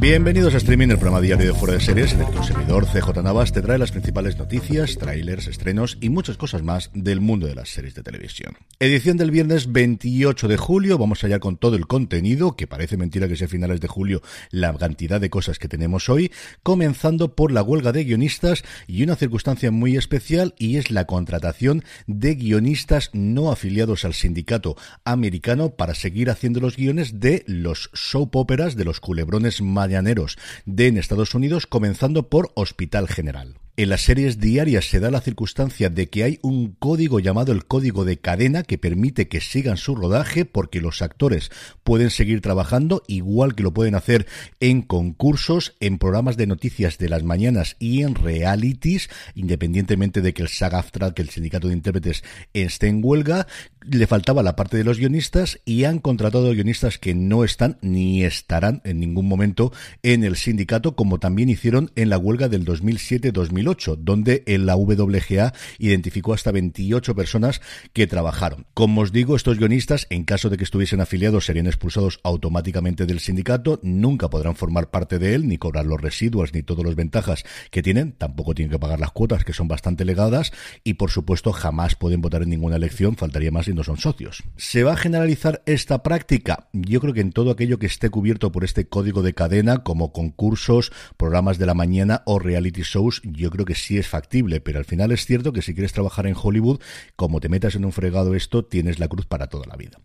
Bienvenidos a Streaming, el programa diario de Fuera de Series, en el que servidor CJ Navas te trae las principales noticias, trailers, estrenos y muchas cosas más del mundo de las series de televisión. Edición del viernes 28 de julio, vamos allá con todo el contenido, que parece mentira que sea finales de julio la cantidad de cosas que tenemos hoy, comenzando por la huelga de guionistas y una circunstancia muy especial y es la contratación de guionistas no afiliados al sindicato americano para seguir haciendo los guiones de los soap operas, de los culebrones de en Estados Unidos, comenzando por Hospital General. En las series diarias se da la circunstancia de que hay un código llamado el código de cadena que permite que sigan su rodaje porque los actores pueden seguir trabajando igual que lo pueden hacer en concursos, en programas de noticias de las mañanas y en realities, independientemente de que el SAG-AFTRA, que el sindicato de intérpretes esté en huelga, le faltaba la parte de los guionistas y han contratado guionistas que no están ni estarán en ningún momento en el sindicato, como también hicieron en la huelga del 2007-2008 donde la WGA identificó hasta 28 personas que trabajaron. Como os digo, estos guionistas, en caso de que estuviesen afiliados, serían expulsados automáticamente del sindicato, nunca podrán formar parte de él, ni cobrar los residuos, ni todas las ventajas que tienen, tampoco tienen que pagar las cuotas, que son bastante legadas, y por supuesto jamás pueden votar en ninguna elección, faltaría más no son socios. ¿Se va a generalizar esta práctica? Yo creo que en todo aquello que esté cubierto por este código de cadena, como concursos, programas de la mañana o reality shows, yo creo que sí es factible, pero al final es cierto que si quieres trabajar en Hollywood, como te metas en un fregado esto, tienes la cruz para toda la vida.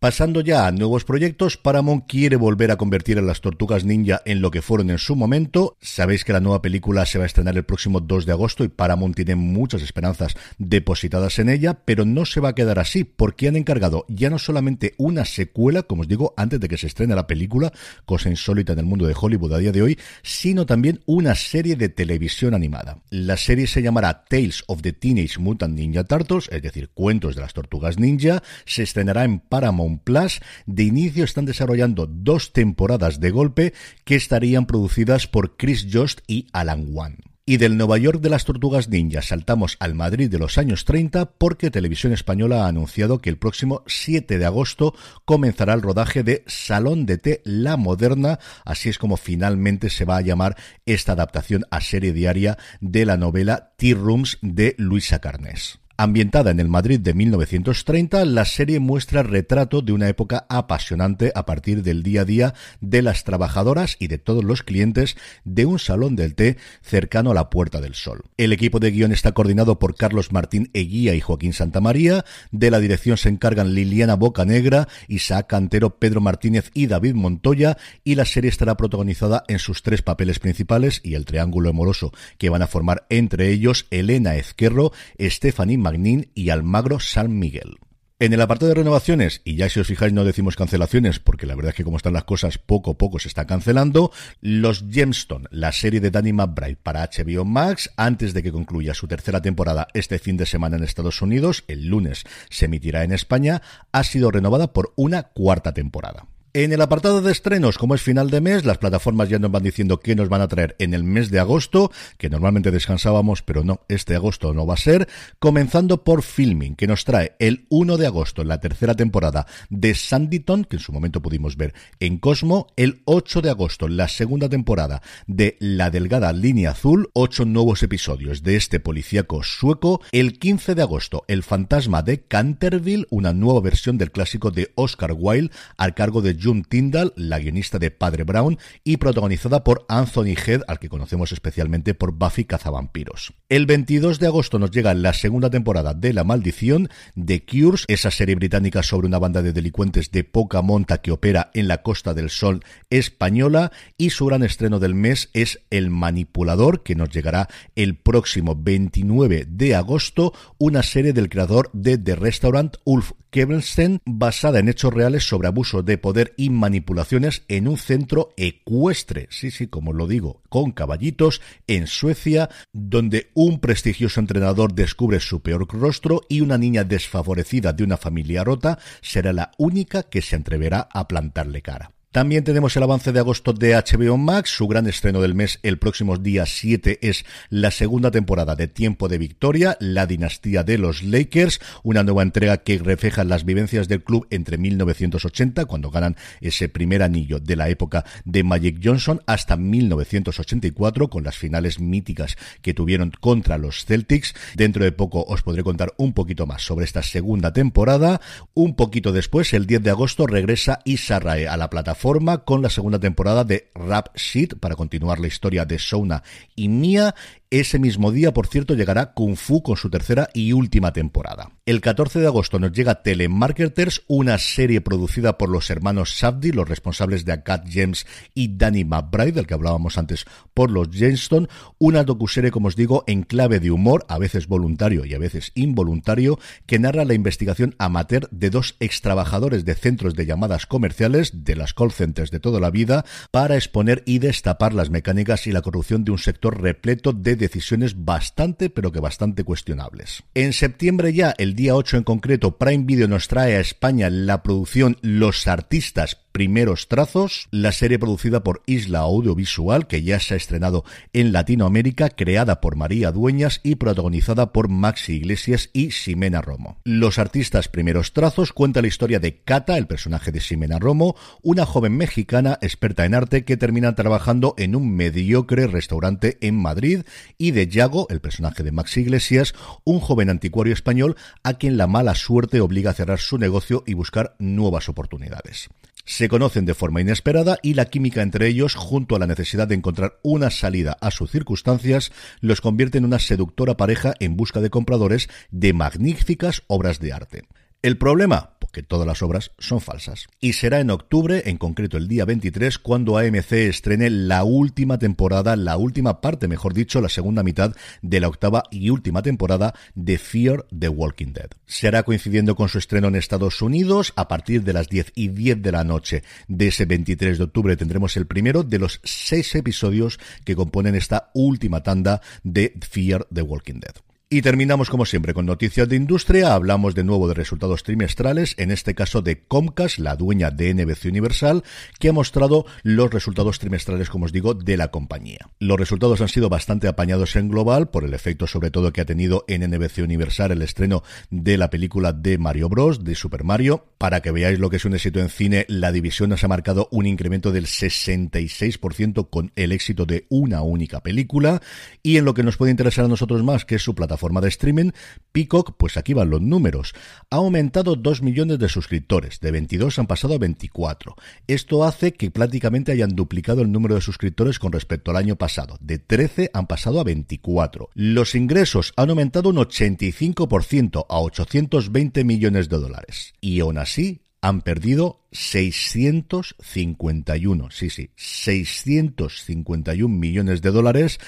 Pasando ya a nuevos proyectos, Paramount quiere volver a convertir a las Tortugas Ninja en lo que fueron en su momento. Sabéis que la nueva película se va a estrenar el próximo 2 de agosto y Paramount tiene muchas esperanzas depositadas en ella, pero no se va a quedar así porque han encargado ya no solamente una secuela, como os digo, antes de que se estrene la película, cosa insólita en el mundo de Hollywood a día de hoy, sino también una serie de televisión animada. La serie se llamará Tales of the Teenage Mutant Ninja Turtles, es decir, cuentos de las Tortugas Ninja, se estrenará en Paramount Plus. De inicio están desarrollando dos temporadas de golpe que estarían producidas por Chris Jost y Alan Wan. Y del Nueva York de las Tortugas Ninja saltamos al Madrid de los años 30 porque Televisión Española ha anunciado que el próximo 7 de agosto comenzará el rodaje de Salón de Té La Moderna, así es como finalmente se va a llamar esta adaptación a serie diaria de la novela Tea Rooms de Luisa Carnés. Ambientada en el Madrid de 1930, la serie muestra retrato de una época apasionante a partir del día a día de las trabajadoras y de todos los clientes de un salón del té cercano a la Puerta del Sol. El equipo de guion está coordinado por Carlos Martín Eguía y Joaquín Santamaría. De la dirección se encargan Liliana Bocanegra, Isaac Cantero, Pedro Martínez y David Montoya. Y la serie estará protagonizada en sus tres papeles principales y el triángulo amoroso que van a formar entre ellos Elena Ezquerro, Stephanie Magnín y Almagro San Miguel. En el apartado de renovaciones, y ya si os fijáis no decimos cancelaciones, porque la verdad es que como están las cosas, poco a poco se está cancelando, los Gemstone, la serie de Danny McBride para HBO Max, antes de que concluya su tercera temporada este fin de semana en Estados Unidos, el lunes se emitirá en España, ha sido renovada por una cuarta temporada. En el apartado de estrenos, como es final de mes, las plataformas ya nos van diciendo qué nos van a traer en el mes de agosto, que normalmente descansábamos, pero no, este agosto no va a ser, comenzando por Filming, que nos trae el 1 de agosto, la tercera temporada de Sanditon, que en su momento pudimos ver en Cosmo, el 8 de agosto, la segunda temporada de La Delgada Línea Azul, ocho nuevos episodios de este policíaco sueco, el 15 de agosto, El Fantasma de Canterville, una nueva versión del clásico de Oscar Wilde, al cargo de June Tyndall, la guionista de Padre Brown, y protagonizada por Anthony Head, al que conocemos especialmente por Buffy Cazavampiros. El 22 de agosto nos llega la segunda temporada de La Maldición, de Cures, esa serie británica sobre una banda de delincuentes de poca monta que opera en la Costa del Sol española, y su gran estreno del mes es El Manipulador, que nos llegará el próximo 29 de agosto, una serie del creador de The Restaurant, Ulf Kevensten, basada en hechos reales sobre abuso de poder y manipulaciones en un centro ecuestre, sí, sí, como lo digo, con caballitos, en Suecia, donde un prestigioso entrenador descubre su peor rostro y una niña desfavorecida de una familia rota será la única que se atreverá a plantarle cara. También tenemos el avance de agosto de HBO Max, su gran estreno del mes el próximo día 7 es la segunda temporada de Tiempo de Victoria, la dinastía de los Lakers, una nueva entrega que refleja las vivencias del club entre 1980, cuando ganan ese primer anillo de la época de Magic Johnson, hasta 1984, con las finales míticas que tuvieron contra los Celtics. Dentro de poco os podré contar un poquito más sobre esta segunda temporada. Un poquito después, el 10 de agosto, regresa Issa Rae a la plataforma forma con la segunda temporada de Rap Sheet para continuar la historia de Shona y Mia ese mismo día, por cierto, llegará Kung Fu con su tercera y última temporada. El 14 de agosto nos llega Telemarketers, una serie producida por los hermanos Safdie, los responsables de Akat James y Danny McBride, del que hablábamos antes por los Jamestown, una docuserie, como os digo, en clave de humor, a veces voluntario y a veces involuntario, que narra la investigación amateur de dos extrabajadores de centros de llamadas comerciales, de las call centers de toda la vida, para exponer y destapar las mecánicas y la corrupción de un sector repleto de decisiones bastante, pero que bastante cuestionables. En septiembre ya, el día 8 en concreto, Prime Video nos trae a España la producción Los Artistas primeros trazos, la serie producida por Isla Audiovisual, que ya se ha estrenado en Latinoamérica, creada por María Dueñas y protagonizada por Maxi Iglesias y Ximena Romo. Los artistas primeros trazos cuenta la historia de Cata, el personaje de Ximena Romo, una joven mexicana experta en arte que termina trabajando en un mediocre restaurante en Madrid, y de Yago, el personaje de Maxi Iglesias, un joven anticuario español a quien la mala suerte obliga a cerrar su negocio y buscar nuevas oportunidades se conocen de forma inesperada y la química entre ellos, junto a la necesidad de encontrar una salida a sus circunstancias, los convierte en una seductora pareja en busca de compradores de magníficas obras de arte. El problema, porque todas las obras son falsas. Y será en octubre, en concreto el día 23, cuando AMC estrene la última temporada, la última parte, mejor dicho, la segunda mitad de la octava y última temporada de Fear the Walking Dead. Será coincidiendo con su estreno en Estados Unidos, a partir de las 10 y 10 de la noche de ese 23 de octubre tendremos el primero de los seis episodios que componen esta última tanda de Fear the Walking Dead. Y terminamos como siempre con noticias de industria. Hablamos de nuevo de resultados trimestrales, en este caso de Comcast, la dueña de NBC Universal, que ha mostrado los resultados trimestrales, como os digo, de la compañía. Los resultados han sido bastante apañados en global por el efecto sobre todo que ha tenido en NBC Universal el estreno de la película de Mario Bros, de Super Mario. Para que veáis lo que es un éxito en cine, la división nos ha marcado un incremento del 66% con el éxito de una única película. Y en lo que nos puede interesar a nosotros más, que es su plataforma forma de streaming, Peacock, pues aquí van los números. Ha aumentado 2 millones de suscriptores, de 22 han pasado a 24. Esto hace que prácticamente hayan duplicado el número de suscriptores con respecto al año pasado. De 13 han pasado a 24. Los ingresos han aumentado un 85% a 820 millones de dólares. Y aún así, han perdido 651, sí, sí, 651 millones de dólares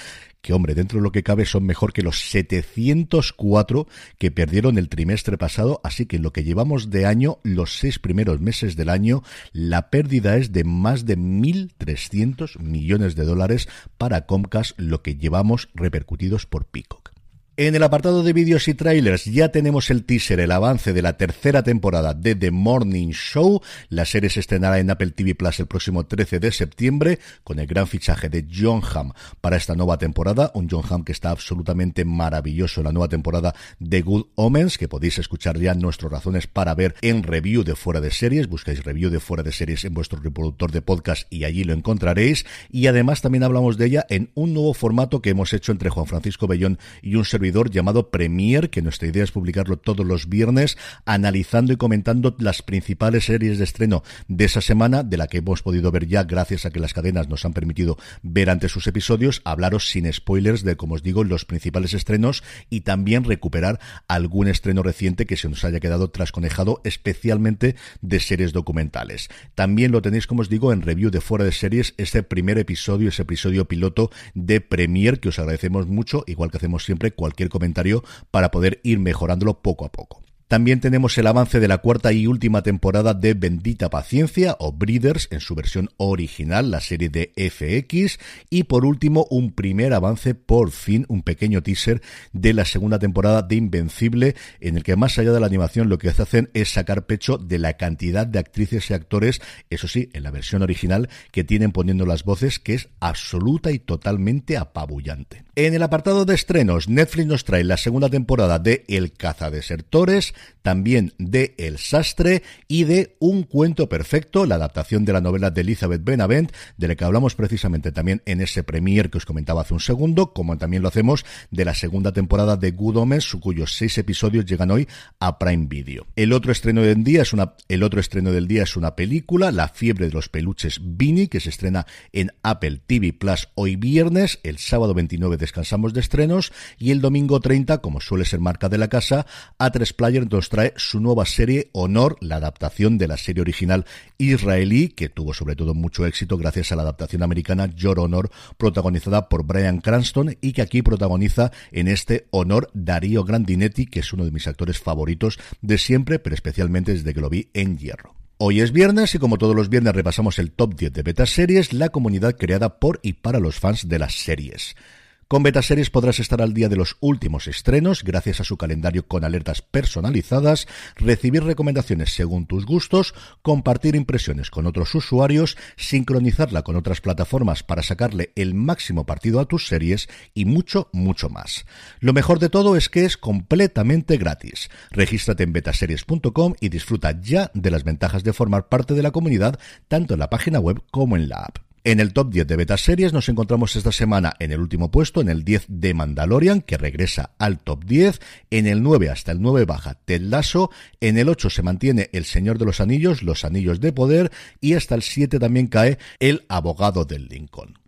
que hombre, dentro de lo que cabe son mejor que los 704 que perdieron el trimestre pasado, así que en lo que llevamos de año, los seis primeros meses del año, la pérdida es de más de 1.300 millones de dólares para Comcast, lo que llevamos repercutidos por Pico. En el apartado de vídeos y trailers ya tenemos el teaser, el avance de la tercera temporada de The Morning Show. La serie se estrenará en Apple TV Plus el próximo 13 de septiembre con el gran fichaje de John Hamm para esta nueva temporada. Un John Hamm que está absolutamente maravilloso en la nueva temporada de Good Omens, que podéis escuchar ya nuestras razones para ver en review de fuera de series. Buscáis review de fuera de series en vuestro reproductor de podcast y allí lo encontraréis. Y además también hablamos de ella en un nuevo formato que hemos hecho entre Juan Francisco Bellón y un servidor llamado Premier, que nuestra idea es publicarlo todos los viernes, analizando y comentando las principales series de estreno de esa semana, de la que hemos podido ver ya gracias a que las cadenas nos han permitido ver antes sus episodios, hablaros sin spoilers de, como os digo, los principales estrenos y también recuperar algún estreno reciente que se nos haya quedado trasconejado, especialmente de series documentales. También lo tenéis, como os digo, en review de fuera de series, este primer episodio, ese episodio piloto de Premier, que os agradecemos mucho, igual que hacemos siempre cualquier comentario para poder ir mejorándolo poco a poco. También tenemos el avance de la cuarta y última temporada de Bendita Paciencia o Breeders en su versión original, la serie de FX. Y por último, un primer avance, por fin, un pequeño teaser de la segunda temporada de Invencible, en el que más allá de la animación lo que hacen es sacar pecho de la cantidad de actrices y actores, eso sí, en la versión original, que tienen poniendo las voces, que es absoluta y totalmente apabullante. En el apartado de estrenos, Netflix nos trae la segunda temporada de El cazadesertores, también de El sastre y de Un cuento perfecto, la adaptación de la novela de Elizabeth Benavent, de la que hablamos precisamente también en ese premier que os comentaba hace un segundo, como también lo hacemos de la segunda temporada de Good Omens, cuyos seis episodios llegan hoy a Prime Video. El otro estreno del día es una, el otro estreno del día es una película, La fiebre de los peluches Vini, que se estrena en Apple TV Plus hoy viernes, el sábado 29 descansamos de estrenos y el domingo 30, como suele ser marca de la casa, A3 Player nos trae su nueva serie Honor, la adaptación de la serie original israelí, que tuvo sobre todo mucho éxito gracias a la adaptación americana Your Honor, protagonizada por Brian Cranston y que aquí protagoniza en este Honor Darío Grandinetti, que es uno de mis actores favoritos de siempre, pero especialmente desde que lo vi en Hierro. Hoy es viernes y como todos los viernes repasamos el top 10 de beta series, la comunidad creada por y para los fans de las series. Con Betaseries podrás estar al día de los últimos estrenos gracias a su calendario con alertas personalizadas, recibir recomendaciones según tus gustos, compartir impresiones con otros usuarios, sincronizarla con otras plataformas para sacarle el máximo partido a tus series y mucho, mucho más. Lo mejor de todo es que es completamente gratis. Regístrate en betaseries.com y disfruta ya de las ventajas de formar parte de la comunidad tanto en la página web como en la app. En el top 10 de beta series nos encontramos esta semana en el último puesto, en el 10 de Mandalorian, que regresa al top 10, en el 9 hasta el 9 baja Ted Lasso, en el 8 se mantiene El Señor de los Anillos, Los Anillos de Poder, y hasta el 7 también cae El Abogado del Lincoln.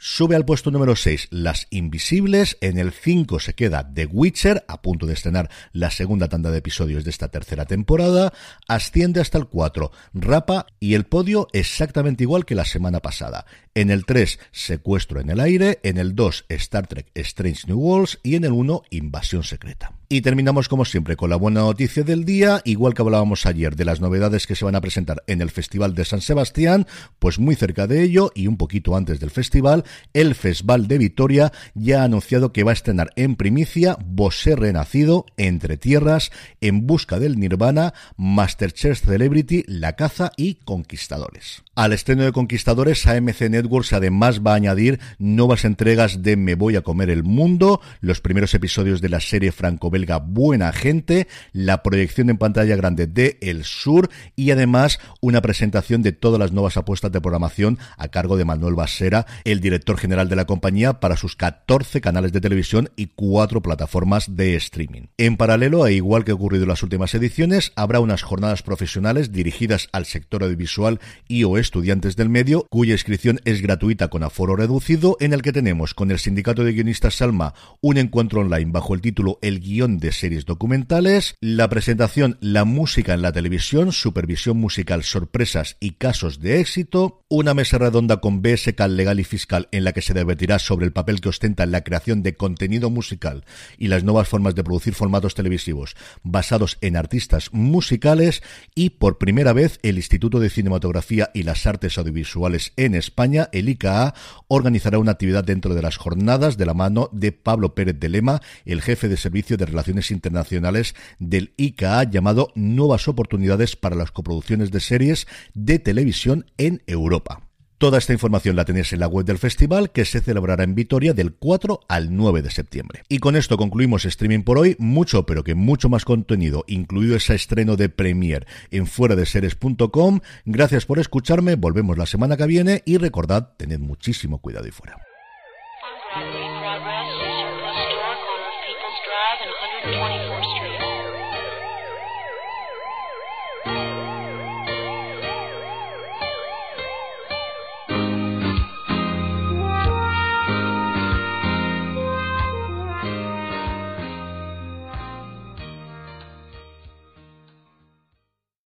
Sube al puesto número 6 Las Invisibles, en el 5 se queda The Witcher, a punto de estrenar la segunda tanda de episodios de esta tercera temporada, asciende hasta el 4 Rapa y el podio exactamente igual que la semana pasada. En el 3 Secuestro en el aire, en el 2 Star Trek Strange New Worlds y en el 1 Invasión Secreta. Y terminamos como siempre con la buena noticia del día, igual que hablábamos ayer de las novedades que se van a presentar en el Festival de San Sebastián, pues muy cerca de ello y un poquito antes del festival, el Festival de Vitoria ya ha anunciado que va a estrenar en primicia Bosé Renacido, Entre Tierras, En Busca del Nirvana, Masterchef Celebrity, La Caza y Conquistadores. Al estreno de Conquistadores, AMC Networks además va a añadir nuevas entregas de Me Voy a Comer el Mundo, los primeros episodios de la serie franco-belga Buena Gente, la proyección en pantalla grande de El Sur y además una presentación de todas las nuevas apuestas de programación a cargo de Manuel Basera, el director general de la compañía, para sus 14 canales de televisión y cuatro plataformas de streaming. En paralelo, e igual que ha ocurrido en las últimas ediciones, habrá unas jornadas profesionales dirigidas al sector audiovisual y o estudiantes del medio, cuya inscripción es gratuita con aforo reducido, en el que tenemos con el Sindicato de Guionistas Salma un encuentro online bajo el título El guion de series documentales, la presentación La música en la televisión, supervisión musical, sorpresas y casos de éxito, una mesa redonda con BSK legal y fiscal en la que se debatirá sobre el papel que ostenta en la creación de contenido musical y las nuevas formas de producir formatos televisivos basados en artistas musicales y por primera vez el Instituto de Cinematografía y las Artes Audiovisuales en España, el ICA, organizará una actividad dentro de las jornadas de la mano de Pablo Pérez de Lema, el jefe de Servicio de Relaciones Internacionales del ICA, llamado Nuevas Oportunidades para las coproducciones de series de televisión en Europa. Toda esta información la tenéis en la web del festival que se celebrará en Vitoria del 4 al 9 de septiembre. Y con esto concluimos streaming por hoy, mucho pero que mucho más contenido, incluido ese estreno de Premier en fuera de seres.com. Gracias por escucharme, volvemos la semana que viene y recordad, tened muchísimo cuidado y fuera.